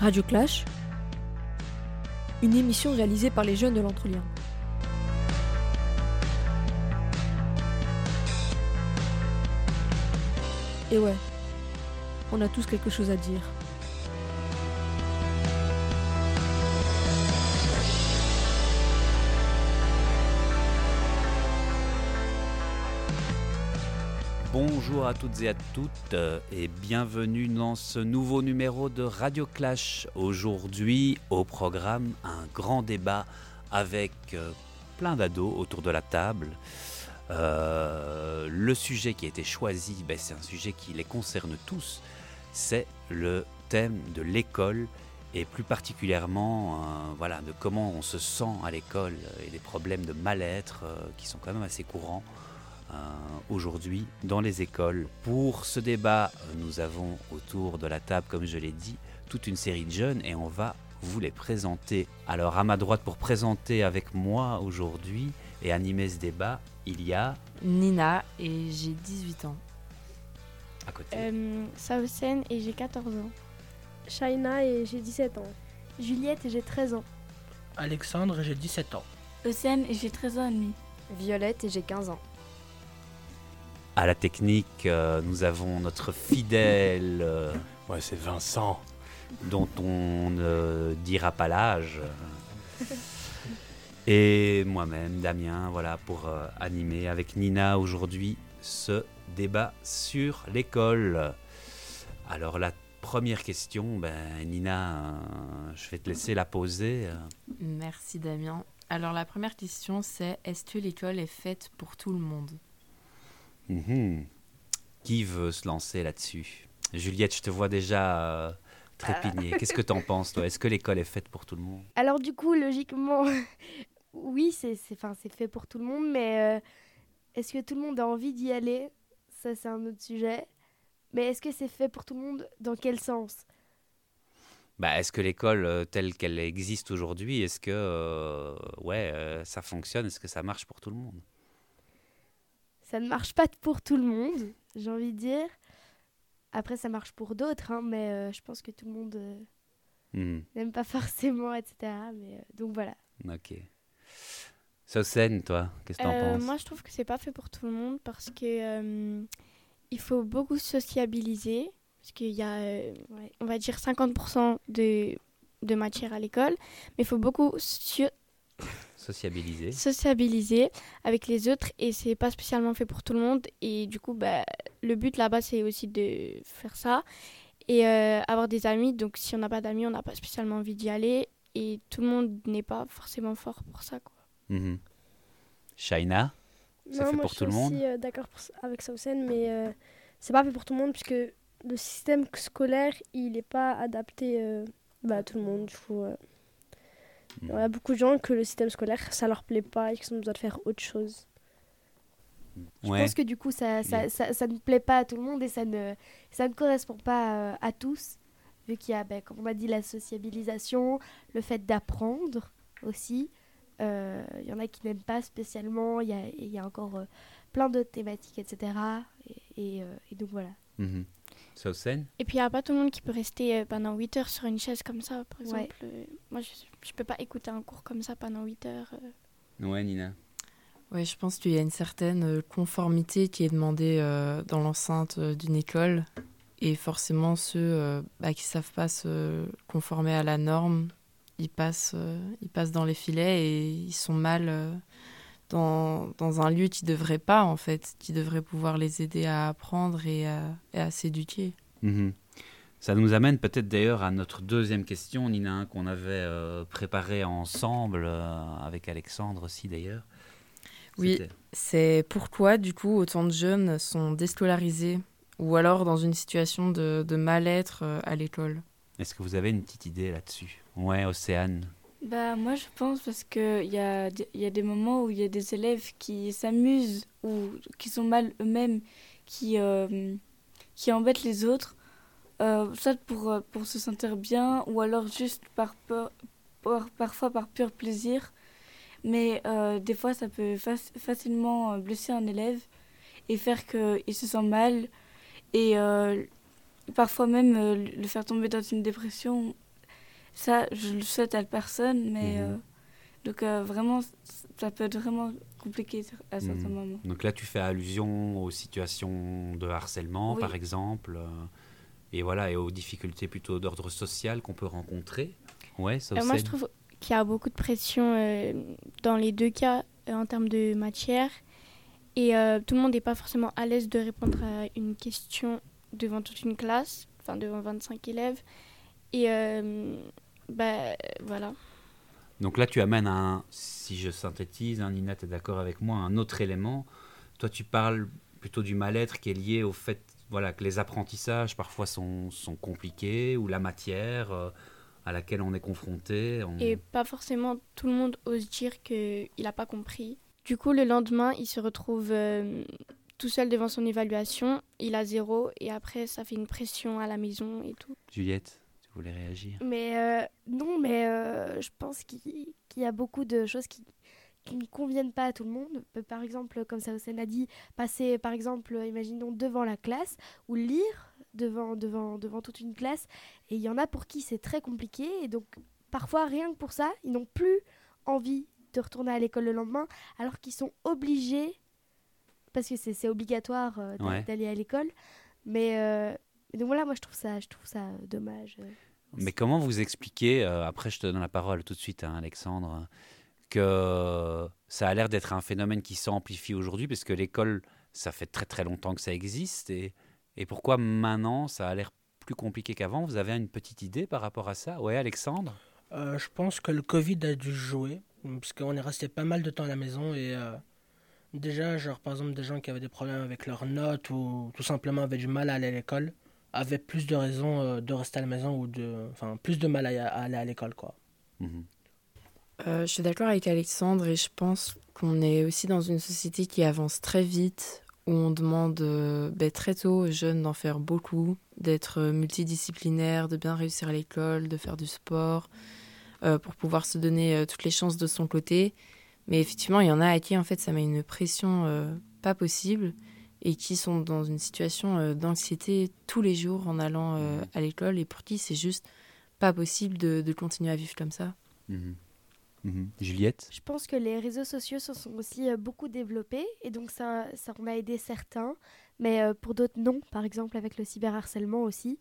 Radio Clash, une émission réalisée par les jeunes de l'Entrelien. Et ouais, on a tous quelque chose à dire. Bonjour à toutes et à toutes euh, et bienvenue dans ce nouveau numéro de Radio Clash. Aujourd'hui au programme un grand débat avec euh, plein d'ados autour de la table. Euh, le sujet qui a été choisi, ben, c'est un sujet qui les concerne tous, c'est le thème de l'école et plus particulièrement voilà, de comment on se sent à l'école et des problèmes de mal-être qui sont quand même assez courants. Euh, aujourd'hui dans les écoles. Pour ce débat, nous avons autour de la table, comme je l'ai dit, toute une série de jeunes et on va vous les présenter. Alors à ma droite pour présenter avec moi aujourd'hui et animer ce débat, il y a Nina et j'ai 18 ans. À côté. Euh, Sausen et j'ai 14 ans. Shaina et j'ai 17 ans. Juliette et j'ai 13 ans. Alexandre et j'ai 17 ans. Océane et j'ai 13 ans et demi. Violette et j'ai 15 ans. À la technique, euh, nous avons notre fidèle. Euh, ouais, c'est Vincent. Dont on ne dira pas l'âge. Et moi-même, Damien, voilà, pour euh, animer avec Nina aujourd'hui ce débat sur l'école. Alors, la première question, ben, Nina, je vais te laisser la poser. Merci, Damien. Alors, la première question, c'est est-ce que l'école est faite pour tout le monde? Mhm. Qui veut se lancer là-dessus? Juliette, je te vois déjà euh, trépigner. Qu'est-ce que tu en penses, toi? Est-ce que l'école est faite pour tout le monde? Alors, du coup, logiquement, oui, c'est fait pour tout le monde, mais euh, est-ce que tout le monde a envie d'y aller? Ça, c'est un autre sujet. Mais est-ce que c'est fait pour tout le monde? Dans quel sens? Bah, est-ce que l'école euh, telle qu'elle existe aujourd'hui, est-ce que ouais, ça fonctionne? Est-ce que ça marche pour tout le monde? Ça ne marche pas pour tout le monde, j'ai envie de dire. Après, ça marche pour d'autres, hein, mais euh, je pense que tout le monde euh, hmm. n'aime pas forcément, etc. Mais, euh, donc voilà. Ok. Saucène, toi, qu'est-ce que t'en penses? Moi, je trouve que c'est pas fait pour tout le monde parce que il faut beaucoup sociabiliser. Parce qu'il y a, on va dire, 50% de, de matière à l'école, mais il faut beaucoup Sociabiliser. Sociabiliser avec les autres et c'est pas spécialement fait pour tout le monde. Et du coup, bah, le but là-bas, c'est aussi de faire ça et euh, avoir des amis. Donc, si on n'a pas d'amis, on n'a pas spécialement envie d'y aller et tout le monde n'est pas forcément fort pour ça. Quoi. Mm Shaina, ça fait pour tout le monde Je suis euh, d'accord avec Sausen, mais euh, c'est pas fait pour tout le monde puisque le système scolaire, il n'est pas adapté bah, à tout le monde. Du coup, il y a beaucoup de gens que le système scolaire, ça leur plaît pas et qu'ils ont besoin de faire autre chose. Je pense que du coup, ça, ça, ça, ne plaît pas à tout le monde et ça ne, ça ne correspond pas euh, à tous, vu qu'il y a, ben, comme on m'a dit, la sociabilisation, le fait d'apprendre aussi. Euh, il y en a qui n'aiment pas spécialement, il y a, y a encore euh, plein d'autres thématiques, etc. Et, et, donc voilà. Et puis il n'y a pas tout le monde qui peut rester pendant 8 heures sur une chaise comme ça, par exemple. moi, je je peux pas écouter un cours comme ça pendant 8 heures. Euh. Ouais, Nina. Oui, je pense qu'il y a une certaine euh, conformité qui est demandée euh, dans l'enceinte d'une école. Et forcément, ceux bah, qui ne savent pas se conformer à la norme, ils passent, ils passent dans les filets et ils sont mal dans, dans, un lieu qui ne devrait pas, en fait, qui devrait pouvoir les aider à apprendre et à, s'éduquer. Mm-hmm. Ça nous amène peut-être d'ailleurs à notre deuxième question, Nina, qu'on avait euh, préparée ensemble, euh, avec Alexandre aussi d'ailleurs. Oui, c'est pourquoi du coup autant de jeunes sont déscolarisés ou alors dans une situation de, de mal-être euh, à l'école? Est-ce que vous avez une petite idée là-dessus? Ouais, Océane. Bah, moi je pense parce qu'il y a, y a des moments où il y a des élèves qui s'amusent ou qui sont mal eux-mêmes, qui, qui embêtent les autres euh, soit pour, euh, pour se sentir bien ou alors juste par peur, parfois par pur plaisir. Mais euh, des fois, ça peut facilement blesser un élève et faire qu'il se sent mal et parfois même le faire tomber dans une dépression. Ça, je le souhaite à personne, mais mhm. donc vraiment, ça peut être vraiment compliqué à certains mhm. moments. Donc là, tu fais allusion aux situations de harcèlement, par exemple, et voilà, et aux difficultés plutôt d'ordre social qu'on peut rencontrer. Ouais, ça Moi, je trouve qu'il y a beaucoup de pression dans les deux cas en termes de matière. Et euh, tout le monde n'est pas forcément à l'aise de répondre à une question devant toute une classe, enfin devant 25 élèves. Et euh, bah, voilà. Donc là, tu amènes un, si je synthétise, hein, Nina, tu es d'accord avec moi, un autre élément. Toi, tu parles plutôt du mal-être qui est lié au fait voilà, que les apprentissages parfois sont, sont compliqués ou la matière euh, à laquelle on est confronté. Et pas forcément tout le monde ose dire qu'il n'a pas compris. Du coup, le lendemain, il se retrouve euh, tout seul devant son évaluation. Il a zéro et après, ça fait une pression à la maison et tout. Juliette, tu voulais réagir Mais euh, non, mais euh, je pense qu'il y a beaucoup de choses qui, qui ne conviennent pas à tout le monde. Par exemple, comme ça a dit, passer, par exemple, imaginons devant la classe ou lire devant, devant, devant toute une classe. Et il y en a pour qui c'est très compliqué. Et donc, parfois, rien que pour ça, ils n'ont plus envie de retourner à l'école le lendemain, alors qu'ils sont obligés, parce que c'est obligatoire euh, d'aller à l'école. Mais euh, donc voilà, moi je trouve ça, je trouve ça dommage. Euh, Mais comment vous expliquez, après je te donne la parole tout de suite, hein, Alexandre, que ça a l'air d'être un phénomène qui s'amplifie aujourd'hui, parce que l'école, ça fait très très longtemps que ça existe, et, et pourquoi maintenant ça a l'air plus compliqué qu'avant? Vous avez une petite idée par rapport à ça? Ouais, Alexandre? Je pense que le Covid a dû jouer parce qu'on est resté pas mal de temps à la maison et euh, déjà, genre par exemple des gens qui avaient des problèmes avec leurs notes ou tout simplement avaient du mal à aller à l'école, avaient plus de raisons euh, de rester à la maison ou de, enfin plus de mal à, aller à l'école quoi. Mhm. Euh, je suis d'accord avec Alexandre et je pense qu'on est aussi dans une société qui avance très vite, où on demande ben, très tôt aux jeunes d'en faire beaucoup, d'être multidisciplinaire, de bien réussir à l'école, de faire du sport. Euh, pour pouvoir se donner euh, toutes les chances de son côté. Mais effectivement, il y en a à qui en fait ça met une pression euh, pas possible et qui sont dans une situation d'anxiété tous les jours en allant à l'école et pour qui c'est juste pas possible de, de, continuer à vivre comme ça. Mhm. Mhm. Juliette? Je pense que les réseaux sociaux se sont aussi beaucoup développés et donc ça, ça en a aidé certains, mais pour d'autres non, par exemple avec le cyberharcèlement aussi.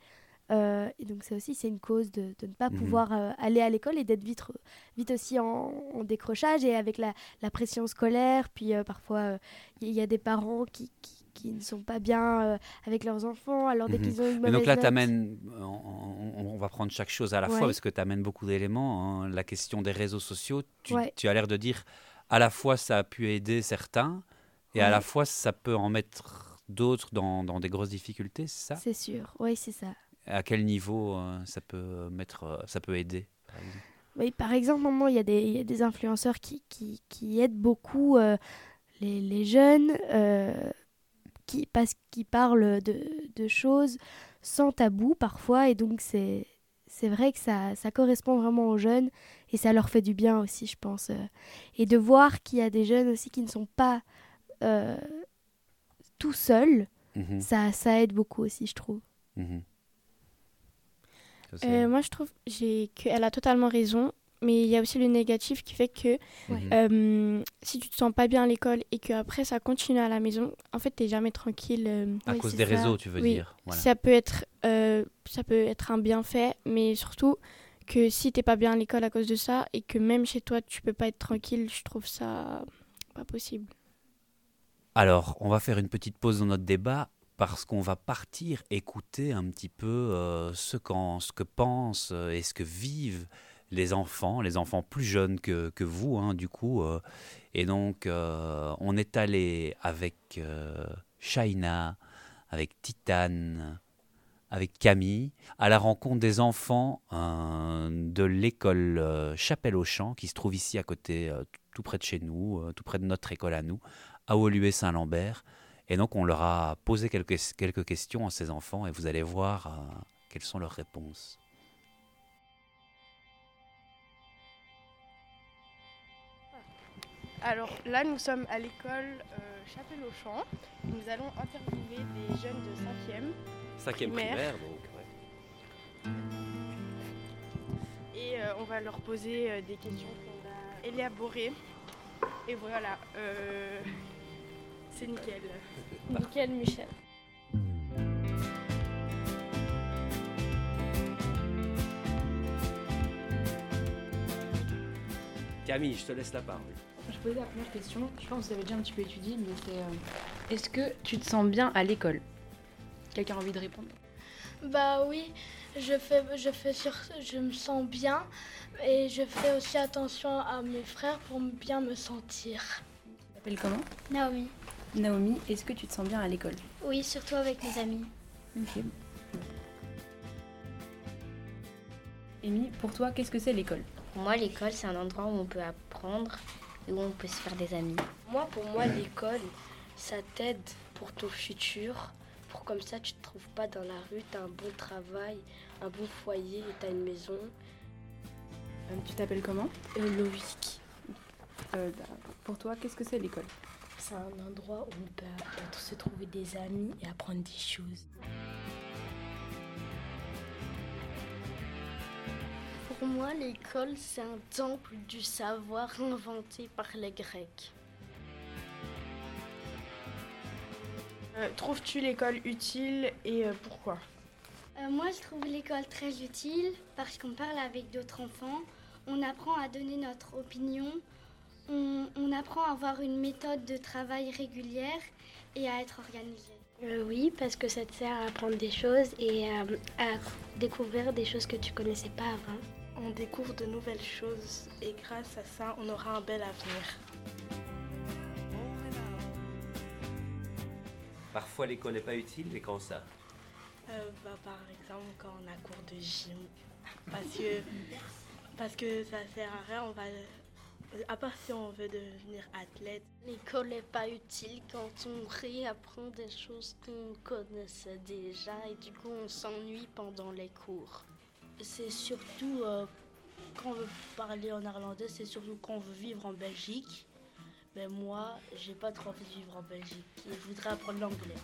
Euh, et donc ça aussi, c'est une cause de, de ne pas pouvoir euh, aller à l'école et d'être vite, vite aussi en, décrochage et avec la, la pression scolaire. Puis euh, parfois, il y, a des parents qui, qui, qui ne sont pas bien avec leurs enfants. Alors dès mhm. qu'ils ont une mauvaise donc là, tu amènes, on, va prendre chaque chose à la fois parce que tu amènes beaucoup d'éléments. Hein. La question des réseaux sociaux, tu, tu as l'air de dire à la fois ça a pu aider certains et à la fois ça peut en mettre d'autres dans, dans des grosses difficultés, c'est ça? C'est sûr, oui, c'est ça à quel niveau euh, ça peut mettre, euh, ça peut aider par exemple? Oui, par exemple, il y, a des, y a des influenceurs qui, qui, qui aident beaucoup euh, les, les, jeunes qui, parce qu'ils parlent de, de, choses sans tabou parfois, et donc c'est, c'est vrai que ça, ça correspond vraiment aux jeunes et ça leur fait du bien aussi, je pense. Et de voir qu'il y a des jeunes aussi qui ne sont pas tout seuls, mhm. ça, ça aide beaucoup aussi, je trouve. Mhm. Euh, moi, je trouve qu'elle a totalement raison. Mais il y a aussi le négatif qui fait que mhm. euh, si tu te sens pas bien à l'école et qu'après ça continue à la maison, en fait, tu n'es jamais tranquille. Euh, à cause des réseaux, tu veux dire. Ça, peut être, ça peut être un bienfait, mais surtout que si tu n'es pas bien à l'école à cause de ça et que même chez toi, tu peux pas être tranquille, je trouve ça pas possible. Alors, on va faire une petite pause dans notre débat parce qu'on va partir écouter un petit peu euh, ce, ce, que pensent euh, et ce que vivent les enfants, les enfants plus jeunes que, vous, hein, du coup. Euh. et donc, on est allé avec Shaina, avec Titane, avec Camille, à la rencontre des enfants de l'école Chapelle aux Champs, qui se trouve ici à côté, tout près de chez nous, tout près de notre école à nous, à Olué-Saint-Lambert. Et donc on leur a posé quelques, quelques questions à ces enfants et vous allez voir euh, quelles sont leurs réponses. Alors là, nous sommes à l'école euh, Chapelle-au-Champ. Nous allons interviewer des jeunes de 5e. 5e primaire, donc, ouais. Et euh, on va leur poser euh, des questions qu'on va élaborer. Et voilà, euh, c'est nickel. Nickel, Michel. Camille, je te laisse la parole. Je posais la première question, je pense que vous avez déjà un petit peu étudié, mais c'est euh, est-ce que tu te sens bien à l'école? Quelqu'un a envie de répondre? Bah oui, je fais, je fais sur, je me sens bien et je fais aussi attention à mes frères pour bien me sentir. Tu t'appelles comment? Naomi. Naomi, est-ce que tu te sens bien à l'école? Oui, surtout avec mes amis. Ok. Amy, pour toi, qu'est-ce que c'est l'école? Pour moi, l'école, c'est un endroit où on peut apprendre et où on peut se faire des amis. Moi, pour moi, l'école, ça t'aide pour ton futur. Pour comme ça, tu te trouves pas dans la rue, tu as un bon travail, un bon foyer et tu as une maison. Euh, tu t'appelles comment? Euh, Loïc. Euh, bah, pour toi, qu'est-ce que c'est l'école? C'est un endroit où on peut se trouver des amis et apprendre des choses. Moi, l'école, c'est un temple du savoir inventé par les Grecs. Euh, Trouves-tu l'école utile et euh, pourquoi? Euh, Moi, je trouve l'école très utile parce qu'on parle avec d'autres enfants, on apprend à donner notre opinion, on, on, apprend à avoir une méthode de travail régulière et à être organisé. Euh, oui, parce que ça te sert à apprendre des choses et à, à découvrir des choses que tu connaissais pas avant. On découvre de nouvelles choses et grâce à ça, on aura un bel avenir. Parfois l'école n'est pas utile, mais quand ça? Euh, bah, Par exemple, quand on a cours de gym. Parce que, parce que ça sert à rien, on va. À part si on veut devenir athlète. L'école n'est pas utile quand on réapprend des choses qu'on connaissait déjà et du coup on s'ennuie pendant les cours. C'est surtout euh, quand on veut parler en néerlandais, c'est surtout quand on veut vivre en Belgique. Mais moi, j'ai pas trop envie de vivre en Belgique je voudrais apprendre l'anglais.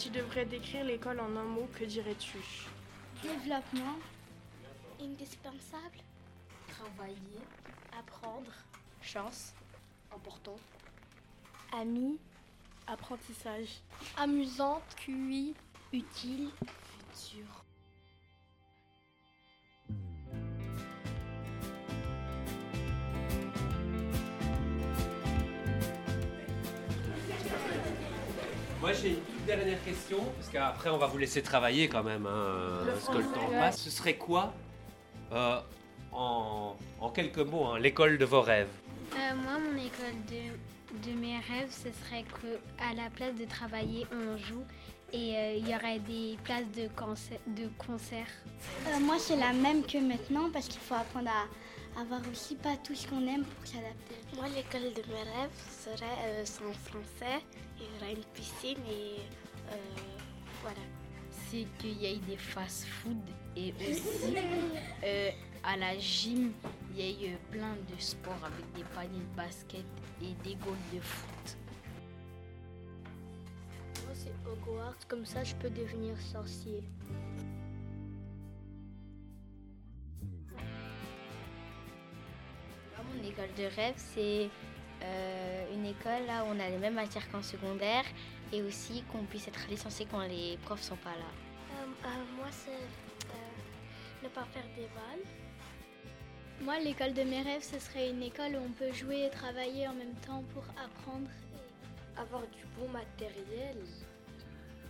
Tu devrais décrire l'école en un mot, que dirais-tu? Développement. Indispensable. Travailler. Apprendre. Chance. Important. Ami. Apprentissage. Amusante. QI. Utile. Futur. Moi j'ai dernière question, parce qu'après on va vous laisser travailler quand même, hein, parce que le temps passe. Ce serait quoi, euh, en, en, quelques mots, hein, l'école de vos rêves? Euh, Moi, mon école de, de mes rêves, ce serait qu'à la place de travailler, on joue et il euh, y aurait des places de, concert, de concert. moi, c'est la même que maintenant, parce qu'il faut apprendre à avoir aussi pas tout ce qu'on aime pour s'adapter. Moi, l'école de mes rêves serait euh, en français. Il y aura une piscine et euh, voilà. C'est qu'il y ait des fast-food et aussi euh, à la gym, il y ait plein de sports avec des paniers de basket et des goals de foot. Moi, c'est Hogwarts, comme ça je peux devenir sorcier. Mon école de rêve, c'est euh, une école là où on a les mêmes matières qu'en secondaire et aussi qu'on puisse être licencié quand les profs sont pas là. Euh, euh, moi, c'est ne pas faire des balles. Moi, l'école de mes rêves, ce serait une école où on peut jouer et travailler en même temps pour apprendre. Et avoir du bon matériel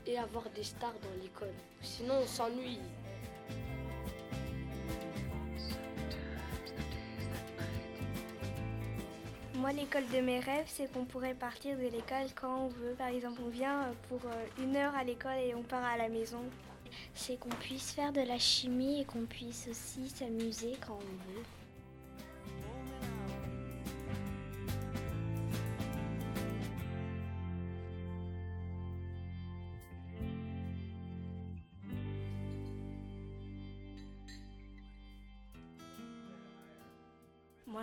et avoir des stars dans l'école. Sinon, on s'ennuie. Moi, l'école de mes rêves, c'est qu'on pourrait partir de l'école quand on veut. Par exemple, on vient pour une heure à l'école et on part à la maison. C'est qu'on puisse faire de la chimie et qu'on puisse aussi s'amuser quand on veut.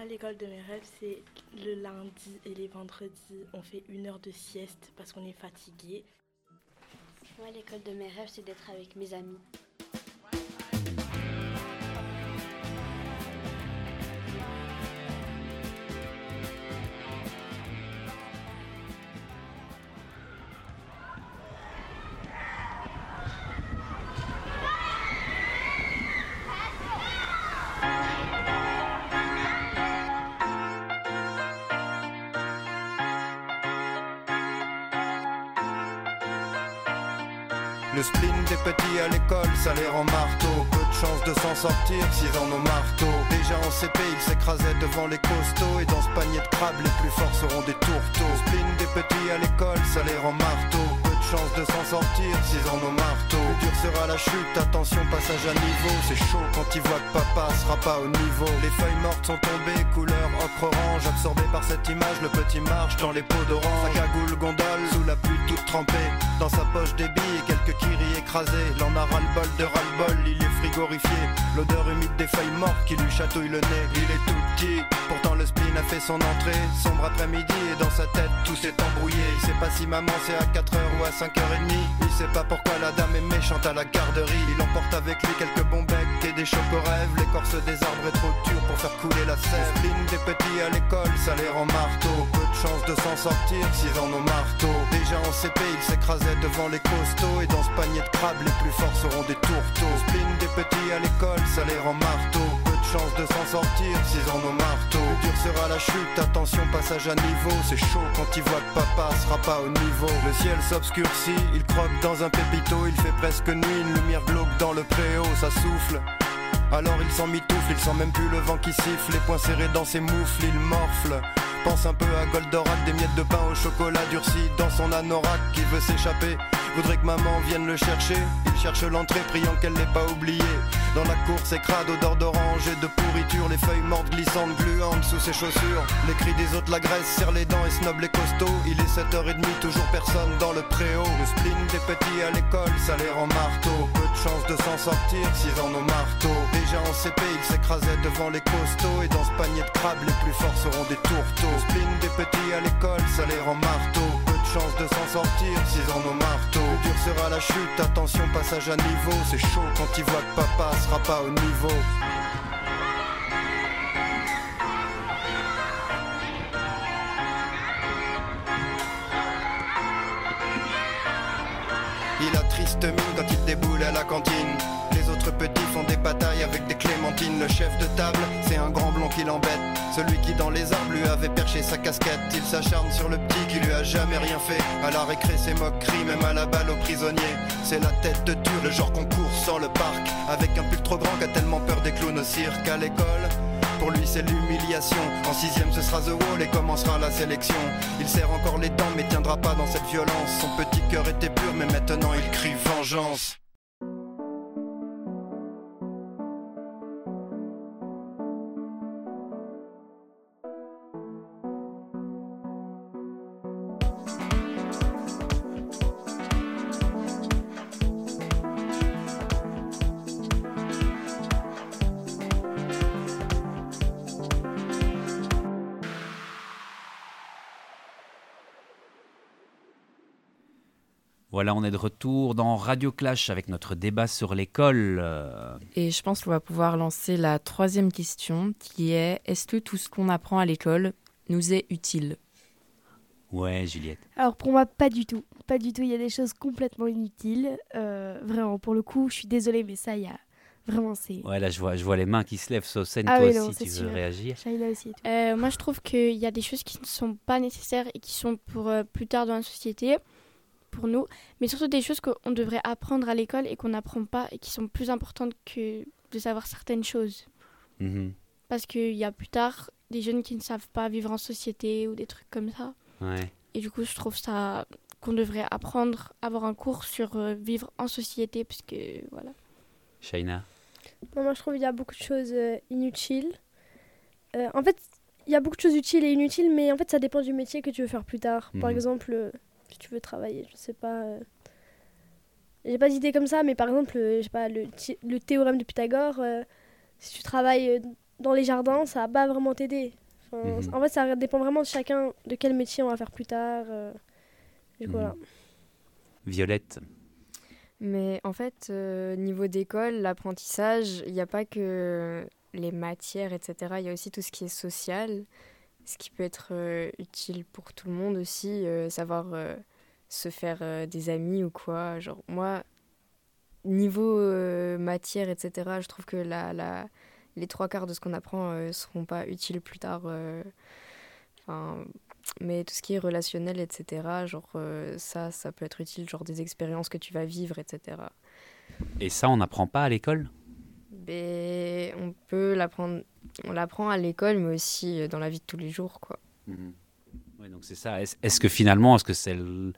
L'école de mes rêves, c'est le lundi et les vendredis. On fait une heure de sieste parce qu'on est fatigué. Moi, l'école de mes rêves, c'est d'être avec mes amis. Le spleen des petits à l'école, ça les rend marteau. Peu de chance de s'en sortir s'ils en ont marteau. Déjà en CP, ils s'écrasaient devant les costauds. Et dans ce panier de crabes, les plus forts seront des tourteaux. Le spleen des petits à l'école, ça les rend marteau. Peu de chance de s'en sortir s'ils en ont marteau. Le dur sera la chute, attention, passage à niveau. C'est chaud quand ils voient que papa sera pas au niveau. Les feuilles mortes sont tombées, couleur ocre-orange. Absorbé par cette image, le petit marche dans les pots d'orange. Sa cagoule gondole, sous la pluie toute trempée. Dans sa poche des billes quelques kiri écrasés. L'en a ras-le-bol de ras-le-bol, il est frigorifié. L'odeur humide des feuilles mortes qui lui chatouille le nez. Il est tout petit, pourtant le spleen a fait son entrée. Sombre après-midi et dans sa tête tout s'est embrouillé. Il sait pas si maman c'est à 4h ou à 5h30. Il sait pas pourquoi la dame est méchante à la garderie. Il emporte avec lui quelques bons becs et des chocorèves. L'écorce des arbres est trop dure pour faire couler la sève. Le spleen des petits à l'école, ça les rend marteau. Peu de chance de s'en sortir s'ils en ont marteau. Déjà en CP, il s'écrasait devant les costauds. De crabes, les plus forts seront des tourteaux. Le spleen des petits à l'école, ça les rend marteau. Peu de chance de s'en sortir s'ils en ont marteau. Le dur sera la chute, attention, passage à niveau. C'est chaud quand il voit que papa sera pas au niveau. Le ciel s'obscurcit, il croque dans un pépito. Il fait presque nuit, une lumière glauque dans le préau, ça souffle. Alors il s'en mitoufle, il sent même plus le vent qui siffle, les poings serrés dans ses moufles, il morfle. Pense un peu à Goldorak, des miettes de pain au chocolat durci dans son anorak qui veut s'échapper. Voudrait que maman vienne le chercher. Il cherche l'entrée, priant qu'elle l'ait pas oublié. Dans la cour, c'est crade, odeur d'orange et de pourriture. Les feuilles mortes glissantes, gluantes sous ses chaussures. Les cris des autres l'agressent, serre les dents et snob les costauds. Il est 7h30, toujours personne dans le préau. Le spleen des petits à l'école, ça les rend marteau. Peu de chance de s'en sortir s'ils en ont marteau. Déjà en CP, il s'écrasait devant les costauds. Et dans ce panier de crabes, les plus forts seront des tourteaux. Le spleen des petits à l'école, ça les rend marteau. De s'en sortir s'ils en ont marteau. Le dur sera la chute, attention, passage à niveau. C'est chaud quand il voit que papa sera pas au niveau. Il a triste mine quand il déboule à la cantine. Autres petits font des batailles avec des clémentines. Le chef de table, c'est un grand blond qui l'embête. Celui qui dans les arbres lui avait perché sa casquette. Il s'acharne sur le petit qui lui a jamais rien fait. À la récré, c'est moqueries, même à la balle aux prisonniers. C'est la tête de dur, le genre qu'on court sans le parc. Avec un pull trop grand qu'a tellement peur des clowns au cirque à l'école. Pour lui c'est l'humiliation En sixième ce sera The Wall et commencera la sélection Il serre encore les dents mais tiendra pas dans cette violence Son petit cœur était pur mais maintenant il crie vengeance Voilà, on est de retour dans Radio Clash avec notre débat sur l'école. Et je pense qu'on va pouvoir lancer la troisième question qui est est-ce que tout ce qu'on apprend à l'école nous est utile? Ouais, Juliette. Alors pour moi, pas du tout. Pas du tout. Il y a des choses complètement inutiles. Euh, vraiment, pour le coup, je suis désolée, mais ça, il y a vraiment c'est. Ouais, là, je vois, je vois les mains qui se lèvent. Saucène, ah toi oui, aussi, tu veux réagir? Aussi. Euh, moi, je trouve qu'il y a des choses qui ne sont pas nécessaires et qui sont pour euh, plus tard dans la société pour nous, mais surtout des choses qu'on devrait apprendre à l'école et qu'on n'apprend pas et qui sont plus importantes que de savoir certaines choses. Mhm. Parce qu'il y a plus tard des jeunes qui ne savent pas vivre en société ou des trucs comme ça. Ouais. Et du coup, je trouve ça qu'on devrait apprendre, avoir un cours sur euh, vivre en société, puisque voilà. Shaina Moi, je trouve qu'il y a beaucoup de choses euh, inutiles. Euh, en fait, il y a beaucoup de choses utiles et inutiles, mais en fait, ça dépend du métier que tu veux faire plus tard. Par Mhm. exemple, si tu veux travailler, je sais pas. euh, J'ai pas d'idée comme ça, mais par exemple, euh, je sais pas, le, thi- le théorème de Pythagore, euh, si tu travailles euh, dans les jardins, ça va pas vraiment t'aider. Mhm. En fait, ça dépend vraiment de chacun de quel métier on va faire plus tard. Euh, du coup, mhm. Violette. Mais en fait, euh, niveau d'école, l'apprentissage, il n'y a pas que les matières, etc. Il y a aussi tout ce qui est social, ce qui peut être euh, utile pour tout le monde aussi, savoir se faire des amis ou quoi. Genre, moi, niveau matière, etc., je trouve que la, la, les trois quarts de ce qu'on apprend ne euh, seront pas utiles plus tard. Euh, mais tout ce qui est relationnel, etc., genre, euh, ça, ça peut être utile, genre des expériences que tu vas vivre, etc. Et ça, on n'apprend pas à l'école? Ben, On peut l'apprendre, on l'apprend à l'école, mais aussi dans la vie de tous les jours, quoi. Mmh. donc c'est ça. Est-ce que finalement, est-ce que c'est le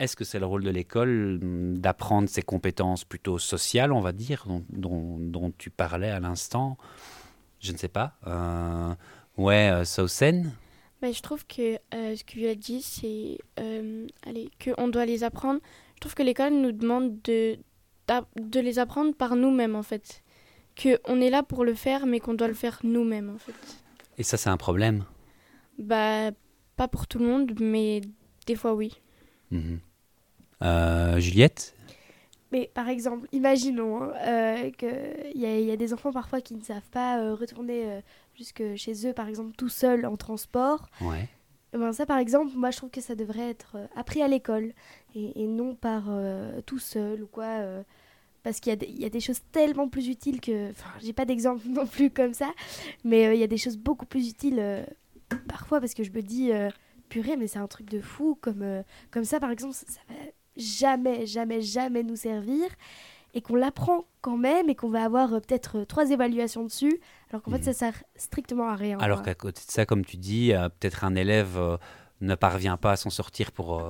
est-ce que c'est le rôle de l'école hum, d'apprendre ces compétences plutôt sociales, on va dire, dont, tu parlais à l'instant? Je ne sais pas. Euh, ouais, euh, Sausen bah, Je trouve que euh, ce que tu as dit, c'est euh, qu'on doit les apprendre. Je trouve que l'école nous demande de, de les apprendre par nous-mêmes, en fait. Qu'on est là pour le faire, mais qu'on doit le faire nous-mêmes, en fait. Et ça, c'est un problème Bah, pas pour tout le monde, mais des fois, oui. Mmh euh, Juliette mais par exemple, imaginons hein, euh, qu'il y, y, a des enfants parfois qui ne savent pas euh, retourner jusque chez eux, par exemple, tout seuls en transport. Ouais. Eh ben ça, par exemple, moi, je trouve que ça devrait être appris à l'école et, non par tout seul ou quoi. Parce qu'il y, y, a des choses tellement plus utiles que. Enfin, j'ai pas d'exemple non plus comme ça, mais il y a des choses beaucoup plus utiles parfois parce que je me dis, purée, mais c'est un truc de fou. Comme, comme ça, par exemple, ça, ça va jamais, jamais, jamais nous servir et qu'on l'apprend quand même et qu'on va avoir euh, peut-être euh, trois évaluations dessus, alors qu'en fait, ça sert strictement à rien. Alors qu'à côté de ça, comme tu dis, euh, peut-être un élève ne parvient pas à s'en sortir pour...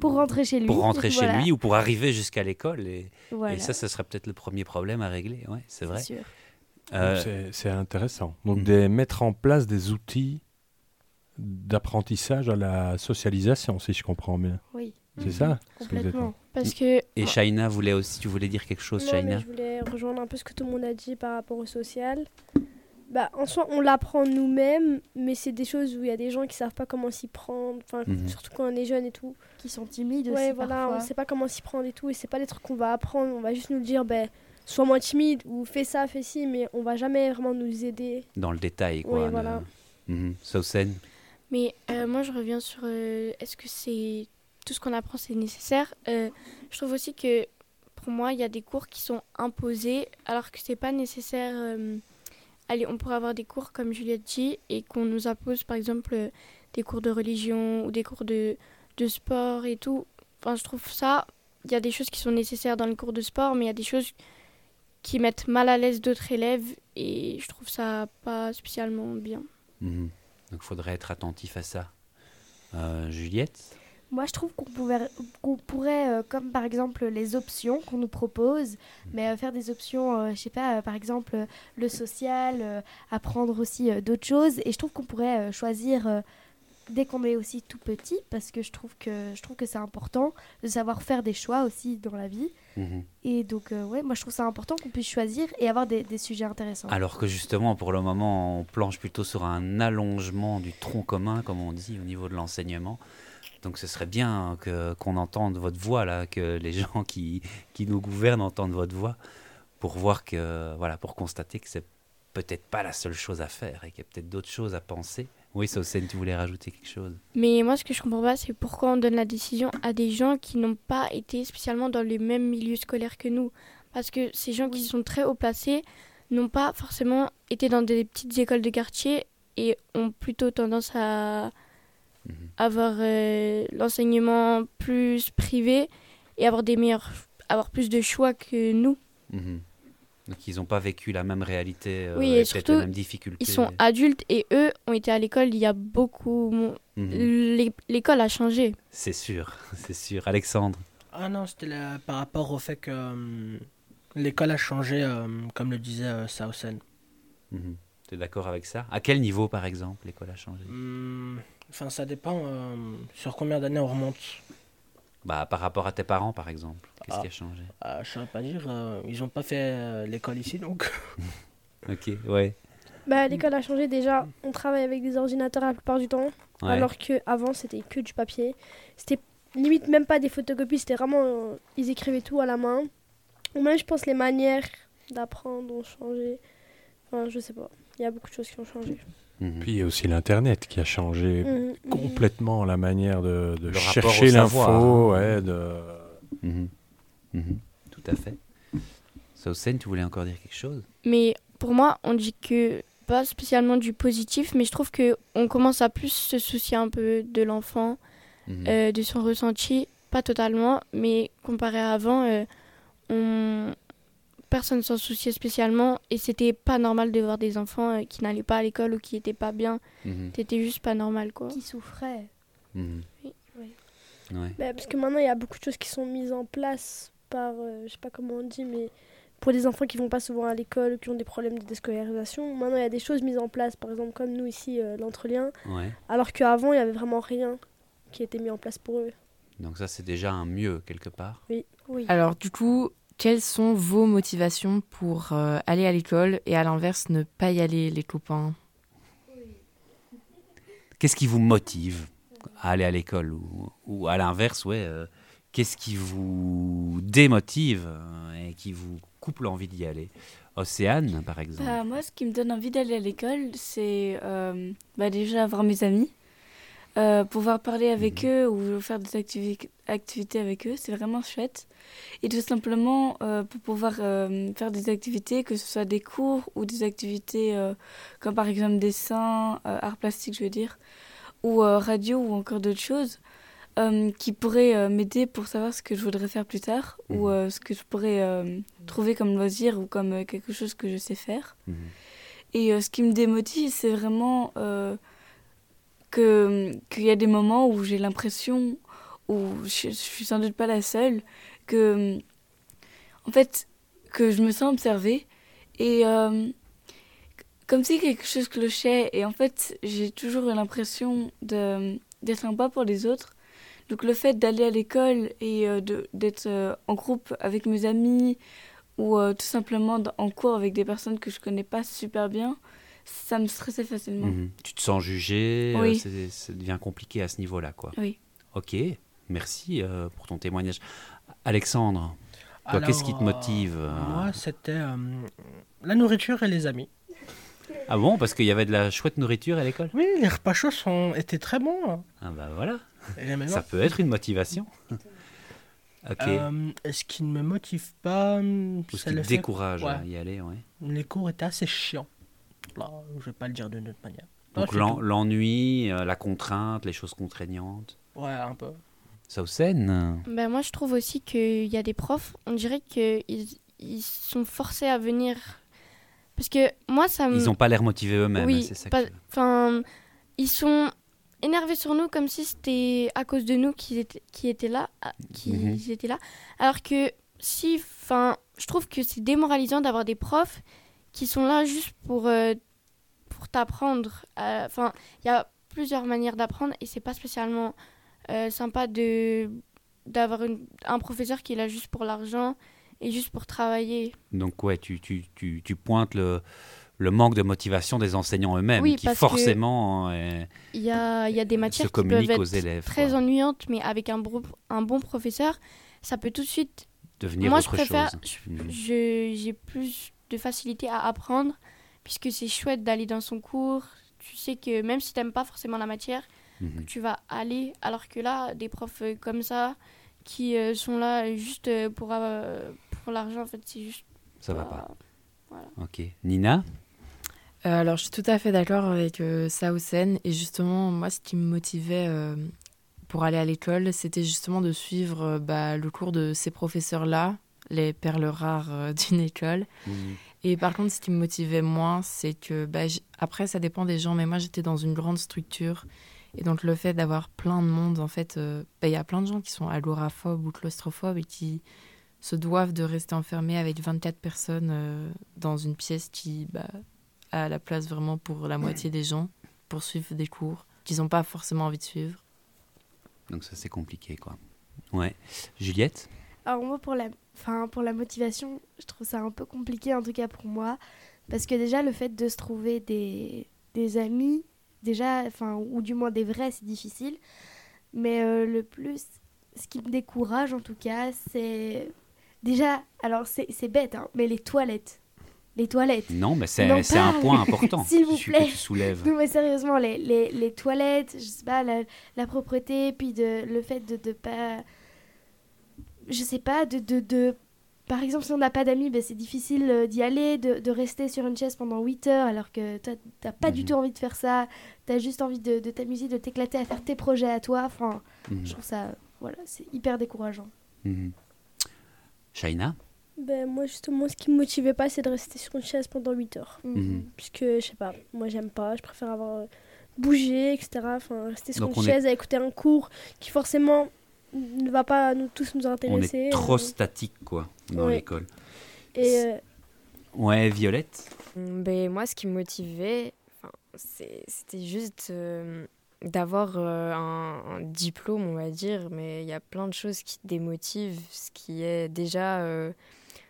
pour rentrer chez lui. Pour rentrer chez lui ou pour arriver jusqu'à l'école. Et, et, ça, ce serait peut-être le premier problème à régler. Ouais, c'est vrai. C'est intéressant. Donc, de mettre en place des outils d'apprentissage à la socialisation, si je comprends bien. Oui. C'est ça Complètement. Parce que... Et Shaina voulait aussi, tu voulais dire quelque chose, Shaina? Je voulais rejoindre un peu ce que tout le monde a dit par rapport au social. Bah, en soi, on l'apprend nous-mêmes, mais c'est des choses où il y a des gens qui savent pas comment s'y prendre, enfin, mhm. surtout quand on est jeune et tout. Qui sont timides ouais, aussi. voilà, parfois. on sait pas comment s'y prendre et tout, et c'est pas des trucs qu'on va apprendre, on va juste nous dire, ben, sois moins timide, ou fais ça, fais ci, mais on va jamais vraiment nous aider. Dans le détail, quoi. Oui, voilà. Mhm. Mais euh, moi, je reviens sur euh, est-ce que c'est tout ce qu'on apprend, c'est nécessaire? Euh, je trouve aussi que pour moi, il y a des cours qui sont imposés alors que c'est pas nécessaire. Euh, allez, on pourrait avoir des cours comme Juliette dit et qu'on nous impose par exemple euh, des cours de religion ou des cours de, de sport et tout. Enfin, je trouve ça. Il y a des choses qui sont nécessaires dans le cours de sport, mais il y a des choses qui mettent mal à l'aise d'autres élèves et je trouve ça pas spécialement bien. Mhm. Donc il faudrait être attentif à ça. Juliette? Moi, je trouve qu'on qu'on pourrait, euh, comme par exemple les options qu'on nous propose, mm. mais euh, faire des options, euh, je sais pas, par exemple le social, apprendre aussi d'autres choses. Et je trouve qu'on pourrait choisir dès qu'on est aussi tout petit, parce que je trouve que je trouve que c'est important de savoir faire des choix aussi dans la vie. Mm-hmm. Et donc, ouais, moi, je trouve ça important qu'on puisse choisir et avoir des, des, sujets intéressants. Alors que justement, pour le moment, on planche plutôt sur un allongement du tronc commun, comme on dit, au niveau de l'enseignement. Donc ce serait bien que, qu'on entende votre voix, là, que les gens qui, qui nous gouvernent entendent votre voix pour voir que, voilà, pour constater que c'est peut-être pas la seule chose à faire et qu'il y a peut-être d'autres choses à penser. Oui, Saucène, tu voulais rajouter quelque chose? Mais moi, ce que je comprends pas, c'est pourquoi on donne la décision à des gens qui n'ont pas été spécialement dans les mêmes milieux scolaires que nous. Parce que ces gens qui sont très haut placés n'ont pas forcément été dans des petites écoles de quartier et ont plutôt tendance à Avoir euh, l'enseignement plus privé et avoir des meilleurs, avoir plus de choix que nous. Mhm. Donc ils n'ont pas vécu la même réalité, euh, oui, et, surtout, les mêmes difficultés. Ils sont adultes et eux ont été à l'école il y a beaucoup. Mhm. L'école a changé. C'est sûr, c'est sûr. Alexandre. Ah non, c'était par rapport au fait que euh, l'école a changé, comme le disait euh, Sausen. Tu es d'accord avec ça? À quel niveau, par exemple, l'école a changé? Hmm, Enfin, ça dépend euh, sur combien d'années on remonte. Bah, par rapport à tes parents, par exemple. Qu'est-ce qui a changé? Ah, Je ne saurais pas dire. Euh, ils n'ont pas fait euh, l'école ici, donc. ok, ouais. bah, L'école a changé déjà. On travaille avec des ordinateurs la plupart du temps. Alors qu'avant, c'était que du papier. C'était limite même pas des photocopies. C'était vraiment. Euh, ils écrivaient tout à la main. Ou même, je pense, les manières d'apprendre ont changé. Enfin, je sais pas. Il y a beaucoup de choses qui ont changé. Mhm. Puis il y a aussi l'Internet qui a changé mhm. complètement la manière de, chercher l'info. Ouais, de... Mhm. Tout à fait. Saucène, tu voulais encore dire quelque chose? Mais pour moi, on dit que pas spécialement du positif, mais je trouve que on commence à plus se soucier un peu de l'enfant, euh, de son ressenti, pas totalement, mais comparé à avant, euh, on, personne s'en souciait spécialement et c'était pas normal de voir des enfants euh, qui n'allaient pas à l'école ou qui étaient pas bien. Mhm. C'était juste pas normal quoi. Qui souffraient. Mhm. Oui. Bah, parce que maintenant il y a beaucoup de choses qui sont mises en place par, euh, je sais pas comment on dit, mais pour des enfants qui vont pas souvent à l'école, qui ont des problèmes de déscolarisation, maintenant il y a des choses mises en place, par exemple comme nous ici, euh, l'entrelien, alors qu'avant il y avait vraiment rien qui était mis en place pour eux. Donc ça c'est déjà un mieux quelque part. Oui. oui. Alors du coup, quelles sont vos motivations pour euh, aller à l'école et à l'inverse ne pas y aller, les copains? Qu'est-ce qui vous motive à aller à l'école ou, à l'inverse, ouais, euh, qu'est-ce qui vous démotive euh, et qui vous coupe l'envie d'y aller? Océane, par exemple. Bah, moi, ce qui me donne envie d'aller à l'école, c'est bah, déjà avoir mes amis, pouvoir parler avec mhm. eux ou faire des activités avec eux, c'est vraiment chouette et tout simplement euh, pour pouvoir euh, faire des activités, que ce soit des cours ou des activités euh, comme par exemple dessin, art plastique je veux dire, ou radio ou encore d'autres choses qui pourraient m'aider pour savoir ce que je voudrais faire plus tard ou mhm. ce que je pourrais trouver comme loisir ou comme quelque chose que je sais faire. Mhm. Et ce qui me démotive, c'est vraiment qu'il y a des moments où j'ai l'impression, où je, je suis sans doute pas la seule, que en fait que je me sens observée et euh, comme si quelque chose clochait et en fait j'ai toujours eu l'impression d'être sympa pour les autres. Donc le fait d'aller à l'école et euh, d'être euh, en groupe avec mes amis ou tout simplement en cours avec des personnes que je connais pas super bien ça me stressait facilement mhm. tu te sens jugé oui. ça devient compliqué à ce niveau là quoi oui ok merci pour ton témoignage Alexandre, qu'est-ce qui te motive euh, Moi, c'était euh, la nourriture et les amis. Ah bon Parce qu'il y avait de la chouette nourriture à l'école? Oui, les repas chauds sont... étaient très bons. Hein. Ah bah voilà. Ça peut être une motivation. ok. Euh, ce qui ne me motive pas, c'est ce qui te décourage à y aller, ouais. Les cours étaient assez chiants. Là, je vais pas le dire d'une autre manière. Donc l'ennui, la contrainte, les choses contraignantes. Ouais, un peu. Saucène ben Moi, je trouve aussi qu'il y a des profs, on dirait qu'ils ils sont forcés à venir. Parce que moi, ça me. Ils n'ont pas l'air motivés eux-mêmes, oui, c'est ça Enfin, ils sont énervés sur nous comme si c'était à cause de nous qu'ils étaient, qui étaient là. Ah, mhm. étaient là. Alors que si. Enfin, je trouve que c'est démoralisant d'avoir des profs qui sont là juste pour, euh, pour t'apprendre. Enfin, il y a plusieurs manières d'apprendre et c'est pas spécialement euh, sympa de d'avoir un professeur qui est là juste pour l'argent et juste pour travailler. Donc ouais, tu, tu, tu, tu pointes le, le manque de motivation des enseignants eux-mêmes, qui forcément euh, il y, a, y a des matières qui peuvent être élèves, très ennuyantes, mais avec un, bon, un bon professeur, ça peut tout de suite devenir Moi, autre je préfère, chose. Mhm. j'ai plus de facilité à apprendre, puisque c'est chouette d'aller dans son cours. Tu sais que même si tu n'aimes pas forcément la matière, Mhm. tu vas aller. Alors que là, des profs euh, comme ça, qui euh, sont là juste euh, pour, pour l'argent, en fait, c'est juste. Ça va pas. Ok. Nina? Alors, je suis tout à fait d'accord avec euh, Saoussen. Et justement, moi, ce qui me motivait pour aller à l'école, c'était justement de suivre bah, le cours de ces professeurs-là, les perles rares d'une école. Mhm. Et par contre, ce qui me motivait moins, c'est que, bah, après, ça dépend des gens, mais moi, j'étais dans une grande structure et donc le fait d'avoir plein de monde, en fait, euh, bah, il y a plein de gens qui sont agoraphobes ou claustrophobes et qui se doivent de rester enfermés avec 24 personnes euh, dans une pièce qui bah, a la place vraiment pour la moitié des gens pour suivre des cours qu'ils n'ont pas forcément envie de suivre. Donc ça c'est compliqué quoi. Ouais. Juliette? Alors moi pour la, enfin, pour la motivation, je trouve ça un peu compliqué en tout cas pour moi. Parce que déjà, le fait de se trouver des, des amis, déjà, enfin, ou du moins des vrais, c'est difficile. Mais euh, le plus, ce qui me décourage en tout cas, c'est déjà, alors c'est bête, hein, mais les toilettes. Les toilettes. Non, mais c'est un point important. S'il vous plaît. Que tu soulèves. Non, mais sérieusement, les, les, les, toilettes, je sais pas, la, la propreté, puis de, le fait de ne pas. Je sais pas, de, de, de par exemple, si on n'a pas d'amis, ben, c'est difficile euh, d'y aller, de, de, rester sur une chaise pendant 8 heures, alors que toi, n'as pas du mhm. tout envie de faire ça. Tu as juste envie de, de t'amuser, de t'éclater à faire tes projets à toi. Enfin, mhm. je trouve ça, voilà, c'est hyper décourageant. Mmh. Shaina? Ben, Moi, justement, ce qui me motivait pas, c'est de rester sur une chaise pendant 8 heures. Mhm. Puisque, je sais pas, moi, j'aime pas. Je préfère avoir euh, bougé, etc. Enfin, rester sur une chaise à écouter un cours qui, forcément, ne va pas nous, tous nous intéresser. On est trop statique, quoi, dans l'école. Et euh, Ouais, Violette ben, Moi, ce qui me motivait, c'était juste euh, d'avoir euh, un, diplôme, on va dire, mais il y a plein de choses qui démotivent, ce qui est déjà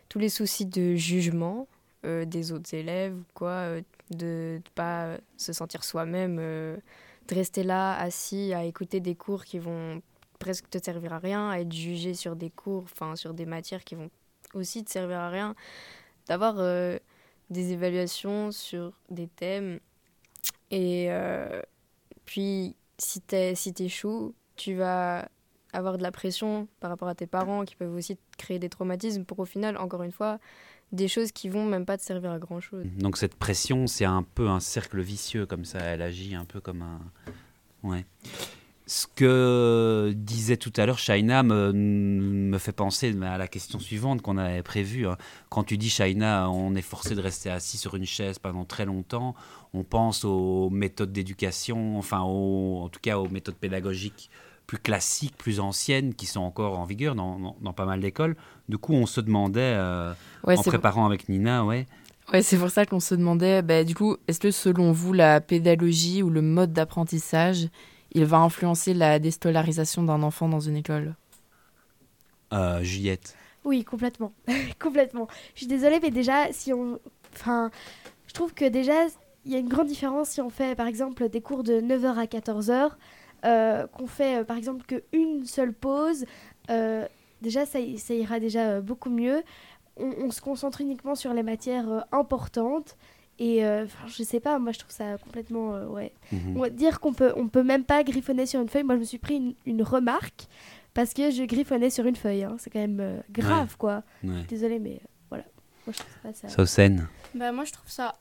tous les soucis de jugement des autres élèves, quoi, de ne pas se sentir soi-même, de rester là, assis, à écouter des cours qui vont presque te servir à rien, à être jugé sur des cours, enfin sur des matières qui vont aussi te servir à rien, d'avoir euh, des évaluations sur des thèmes. Et euh, puis, si tu si tu vas avoir de la pression par rapport à tes parents qui peuvent aussi créer des traumatismes pour au final, encore une fois, des choses qui vont même pas te servir à grand chose. Donc cette pression, c'est un peu un cercle vicieux comme ça, elle agit un peu comme un... Ouais. Ce que disait tout à l'heure Shaina me, fait penser à la question suivante qu'on avait prévue. Hein. Quand tu dis Shaina, on est forcé de rester assis sur une chaise pendant très longtemps, on pense aux méthodes d'éducation, enfin en tout cas aux méthodes pédagogiques plus classiques, plus anciennes, qui sont encore en vigueur dans, pas mal d'écoles. Du coup, on se demandait, euh, en préparant avec Nina, ouais. Ouais, c'est pour ça qu'on se demandait, bah, du coup, est-ce que selon vous, la pédagogie ou le mode d'apprentissage il va influencer la déscolarisation d'un enfant dans une école euh, Juliette Oui, complètement. complètement. Je suis désolée, mais déjà, si on. Enfin, je trouve que déjà, il y a une grande différence si on fait, par exemple, des cours de 9h à 14h, euh, qu'on fait, euh, par exemple, qu'une seule pause. Euh, déjà, ça, ça, ira déjà beaucoup mieux. On, on, se concentre uniquement sur les matières importantes. Et euh, je sais pas, moi je trouve ça complètement. Euh, ouais. Mhm. On va dire qu'on peut, on peut même pas griffonner sur une feuille. Moi je me suis pris une, une remarque parce que je griffonnais sur une feuille. Hein. C'est quand même euh, grave quoi. Désolée, mais voilà. Moi je trouve ça. ça... Bah, moi je trouve ça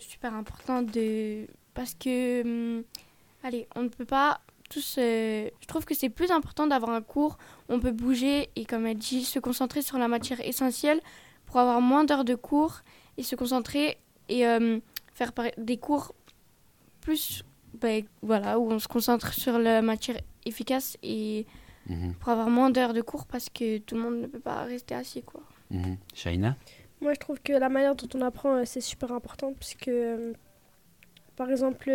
super important de. Parce que. Hum, allez, on ne peut pas tous. je trouve que c'est plus important d'avoir un cours. On peut bouger et, comme elle dit, se concentrer sur la matière essentielle pour avoir moins d'heures de cours et se concentrer et euh, faire des cours plus ben, voilà, où on se concentre sur la matière efficace et mhm. pour avoir moins d'heures de cours parce que tout le monde ne peut pas rester assis. Quoi. Mhm. Shaina Moi, je trouve que la manière dont on apprend, euh, c'est super important puisque, euh, par exemple,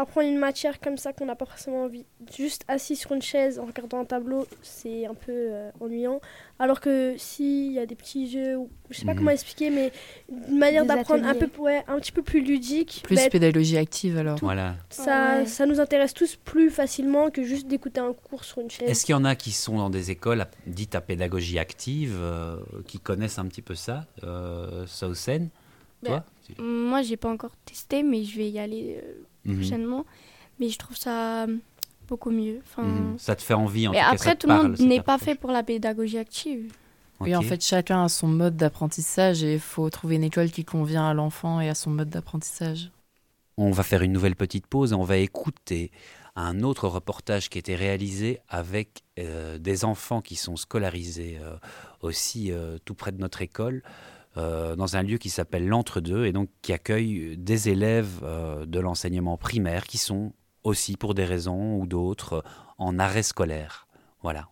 apprendre une matière comme ça qu'on n'a pas forcément envie, juste assis sur une chaise en regardant un tableau, c'est un peu euh, ennuyant. Alors que s'il y a des petits jeux, ou, je sais pas mhm. comment expliquer, mais une manière d'apprendre un, peu, ouais, un petit peu plus ludique. Plus bah, pédagogie active alors. Voilà. Ça, ah ça nous intéresse tous plus facilement que juste d'écouter un cours sur une chaise. Est-ce qu'il y en a qui sont dans des écoles dites à pédagogie active, euh, qui connaissent un petit peu ça, euh, Sausen bah, Toi? Moi, j'ai pas encore testé, mais je vais y aller euh, Mhm. prochainement. Mais je trouve ça beaucoup mieux. Enfin, mhm. Ça te fait envie en Mais après, tout le monde n'est pas fait pour la pédagogie active. Oui, en fait, chacun a son mode d'apprentissage et il faut trouver une école qui convient à l'enfant et à son mode d'apprentissage. On va faire une nouvelle petite pause et on va écouter un autre reportage qui a été réalisé avec euh, des enfants qui sont scolarisés euh, aussi euh, tout près de notre école. Euh, dans un lieu qui s'appelle l'Entre-deux et donc qui accueille des élèves euh, de l'enseignement primaire qui sont aussi pour des raisons ou d'autres en arrêt scolaire. Voilà,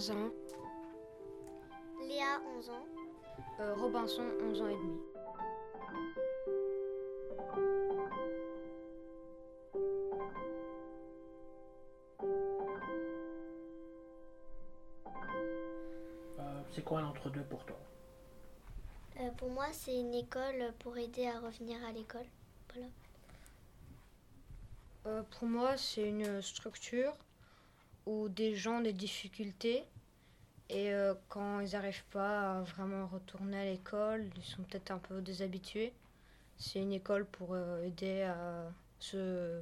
11 ans. Léa, 11 ans. Euh, Robinson, 11 ans et demi. Euh, c'est quoi l'entre-deux pour toi? Euh, Pour moi, c'est une école pour aider à revenir à l'école. Voilà. Euh, pour moi, c'est une structure où des gens des difficultés et euh, quand ils n'arrivent pas à vraiment retourner à l'école, ils sont peut-être un peu déshabitués. C'est une école pour euh, aider à se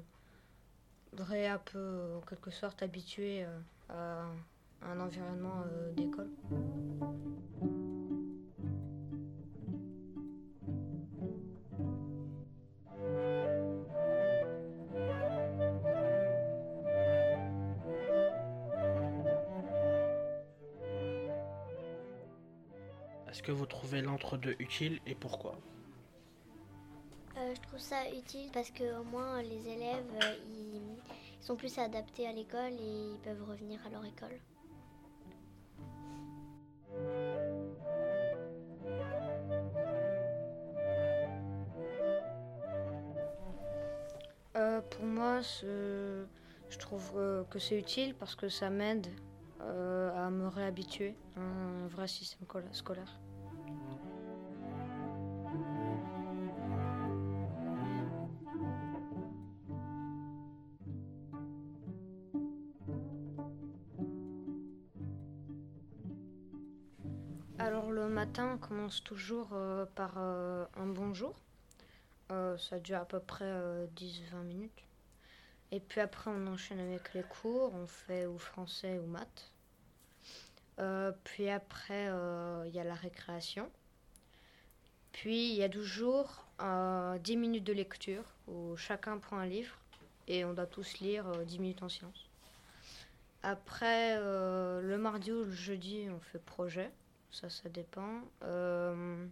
vrai un peu en quelque sorte habituer à un environnement d'école. Que vous trouvez l'entre-deux utile et pourquoi euh, Je trouve ça utile parce que au moins les élèves euh, ils, sont plus adaptés à l'école et ils peuvent revenir à leur école. Euh, pour moi, je trouve que c'est utile parce que ça m'aide à me réhabituer à un vrai système scolaire. Commence toujours euh, par euh, un bonjour. Euh, ça dure à peu près 10-20 minutes. Et puis après, on enchaîne avec les cours. On fait ou français ou maths. puis après, il y a la récréation. Puis il y a toujours 10 minutes de lecture où chacun prend un livre et on doit tous lire 10 minutes en silence. Après, le mardi ou le jeudi, on fait projet ça, ça dépend. Euh,